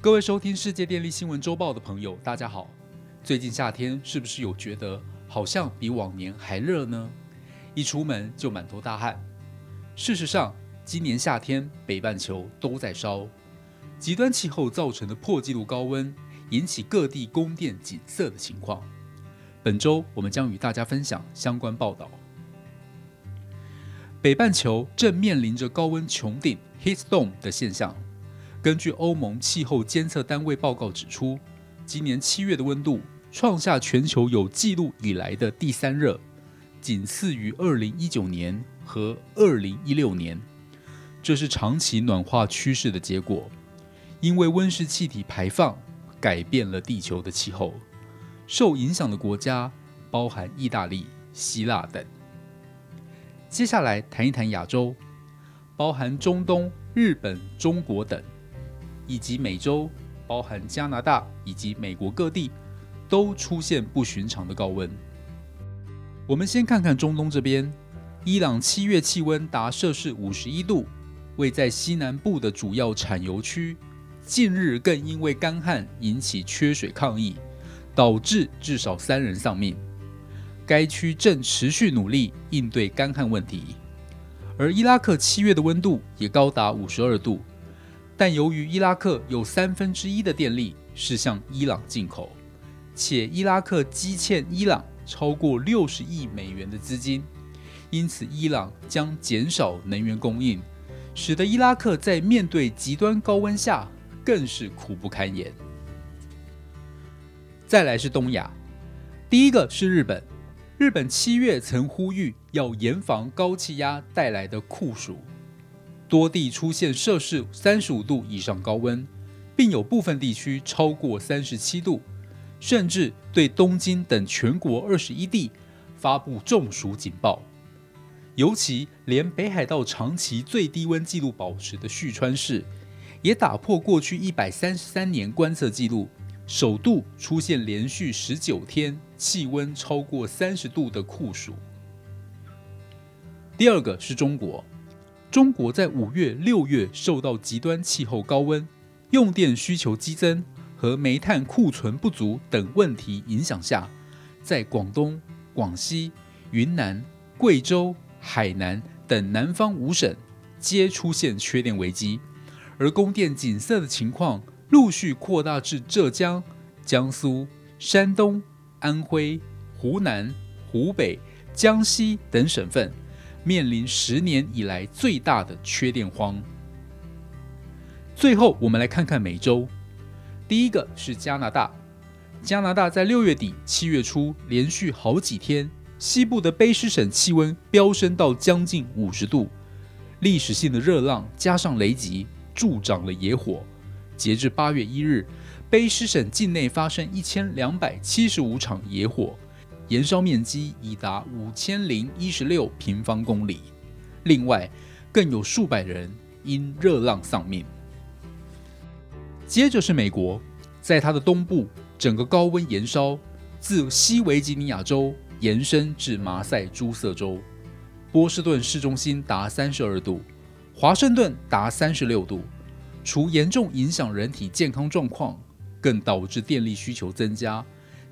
各位收听世界电力新闻周报的朋友，大家好。最近夏天是不是有觉得好像比往年还热呢？一出门就满头大汗。事实上，今年夏天北半球都在烧，极端气候造成的破纪录高温，引起各地供电紧塞的情况。本周我们将与大家分享相关报道。北半球正面临着高温穹顶 （heat dome） 的现象。根据欧盟气候监测单位报告指出，今年七月的温度创下全球有记录以来的第三热，仅次于二零一九年和二零一六年。这是长期暖化趋势的结果，因为温室气体排放改变了地球的气候。受影响的国家包含意大利、希腊等。接下来谈一谈亚洲，包含中东、日本、中国等。以及美洲，包含加拿大以及美国各地，都出现不寻常的高温。我们先看看中东这边，伊朗七月气温达摄氏五十一度，位在西南部的主要产油区，近日更因为干旱引起缺水抗议，导致至少三人丧命。该区正持续努力应对干旱问题。而伊拉克七月的温度也高达五十二度。但由于伊拉克有三分之一的电力是向伊朗进口，且伊拉克积欠伊朗超过六十亿美元的资金，因此伊朗将减少能源供应，使得伊拉克在面对极端高温下更是苦不堪言。再来是东亚，第一个是日本，日本七月曾呼吁要严防高气压带来的酷暑。多地出现摄氏三十五度以上高温，并有部分地区超过三十七度，甚至对东京等全国二十一地发布中暑警报。尤其连北海道长期最低温纪录保持的旭川市，也打破过去一百三十三年观测记录，首度出现连续十九天气温超过三十度的酷暑。第二个是中国。中国在五月、六月受到极端气候高温、用电需求激增和煤炭库存不足等问题影响下，在广东、广西、云南、贵州、海南等南方五省皆出现缺电危机，而供电紧塞的情况陆续扩大至浙江、江苏、山东、安徽、湖南、湖北、江西等省份。面临十年以来最大的缺电荒。最后，我们来看看美洲。第一个是加拿大，加拿大在六月底、七月初连续好几天，西部的卑诗省气温飙升到将近五十度，历史性的热浪加上雷击，助长了野火。截至八月一日，卑诗省境内发生一千两百七十五场野火。燃烧面积已达五千零一十六平方公里，另外更有数百人因热浪丧命。接着是美国，在它的东部，整个高温燃烧自西维吉尼亚州延伸至马赛诸塞州，波士顿市中心达三十二度，华盛顿达三十六度。除严重影响人体健康状况，更导致电力需求增加。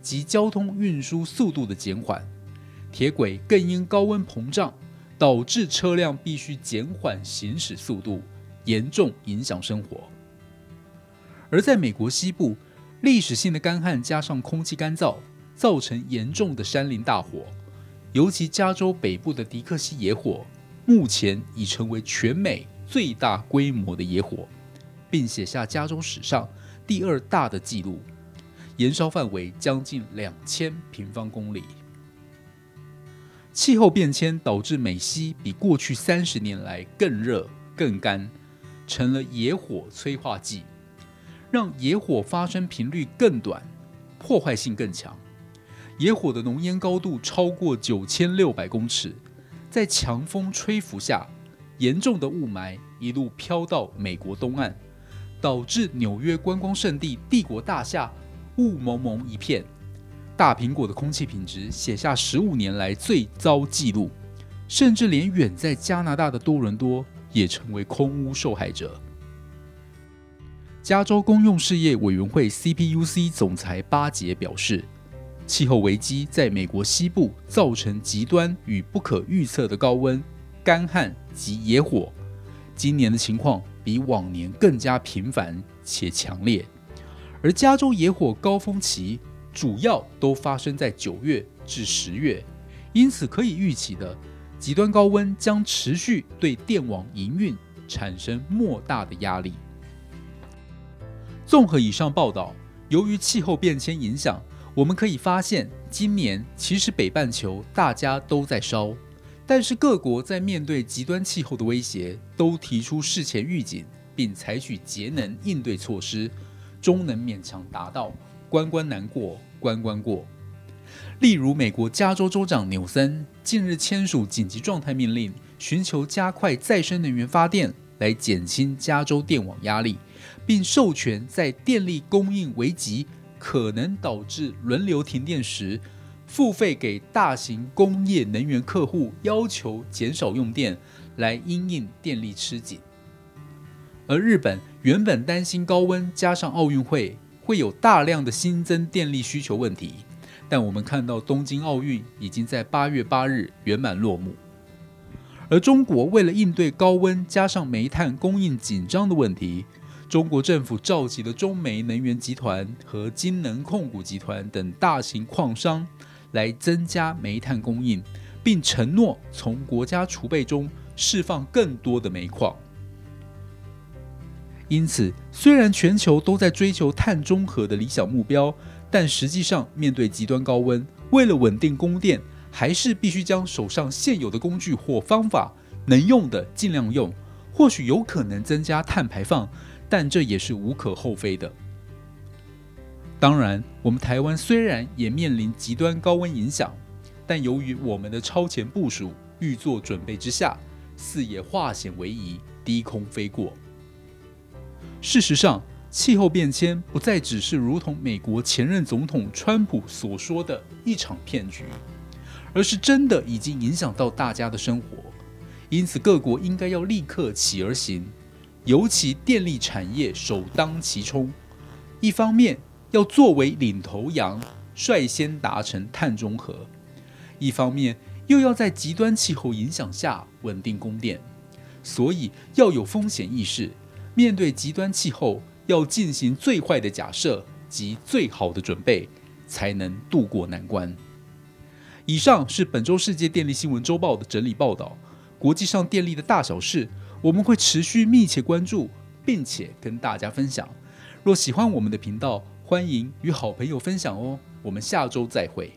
及交通运输速度的减缓，铁轨更因高温膨胀，导致车辆必须减缓行驶速度，严重影响生活。而在美国西部，历史性的干旱加上空气干燥，造成严重的山林大火，尤其加州北部的迪克西野火，目前已成为全美最大规模的野火，并写下加州史上第二大的纪录。燃烧范围将近两千平方公里。气候变迁导致美西比过去三十年来更热、更干，成了野火催化剂，让野火发生频率更短，破坏性更强。野火的浓烟高度超过九千六百公尺，在强风吹拂下，严重的雾霾一路飘到美国东岸，导致纽约观光胜地帝国大厦。雾蒙蒙一片，大苹果的空气品质写下十五年来最糟纪录，甚至连远在加拿大的多伦多也成为空污受害者。加州公用事业委员会 （CPUC） 总裁巴杰表示，气候危机在美国西部造成极端与不可预测的高温、干旱及野火。今年的情况比往年更加频繁且强烈，而加州野火高峰期主要都发生在九月至十月，因此可以预期的极端高温将持续对电网营运产生莫大的压力。综合以上报道，由于气候变迁影响，我们可以发现，今年其实北半球大家都在烧，但是各国在面对极端气候的威胁，都提出事前预警，并采取节能应对措施，终能勉强达到关关难过关关过。例如，美国加州州长纽森近日签署紧急状态命令，寻求加快再生能源发电，来减轻加州电网压力。并授权在电力供应危急可能导致轮流停电时，付费给大型工业能源客户，要求减少用电，来因应电力吃紧。而日本原本担心高温加上奥运会会有大量的新增电力需求问题，但我们看到东京奥运已经在八月八日圆满落幕。而中国为了应对高温加上煤炭供应紧张的问题。中国政府召集了中煤能源集团和金能控股集团等大型矿商，来增加煤炭供应，并承诺从国家储备中释放更多的煤矿。因此，虽然全球都在追求碳中和的理想目标，但实际上面对极端高温，为了稳定供电，还是必须将手上现有的工具或方法能用的尽量用，或许有可能增加碳排放。但这也是无可厚非的。当然，我们台湾虽然也面临极端高温影响，但由于我们的超前部署、预做准备之下，四也化险为夷，低空飞过。事实上，气候变迁不再只是如同美国前任总统川普所说的一场骗局，而是真的已经影响到大家的生活。因此，各国应该要立刻起而行。尤其电力产业首当其冲，一方面要作为领头羊，率先达成碳中和；一方面又要在极端气候影响下稳定供电，所以要有风险意识，面对极端气候要进行最坏的假设及最好的准备，才能渡过难关。以上是本周世界电力新闻周报的整理报道，国际上电力的大小事。我们会持续密切关注，并且跟大家分享。若喜欢我们的频道，欢迎与好朋友分享哦。我们下周再会。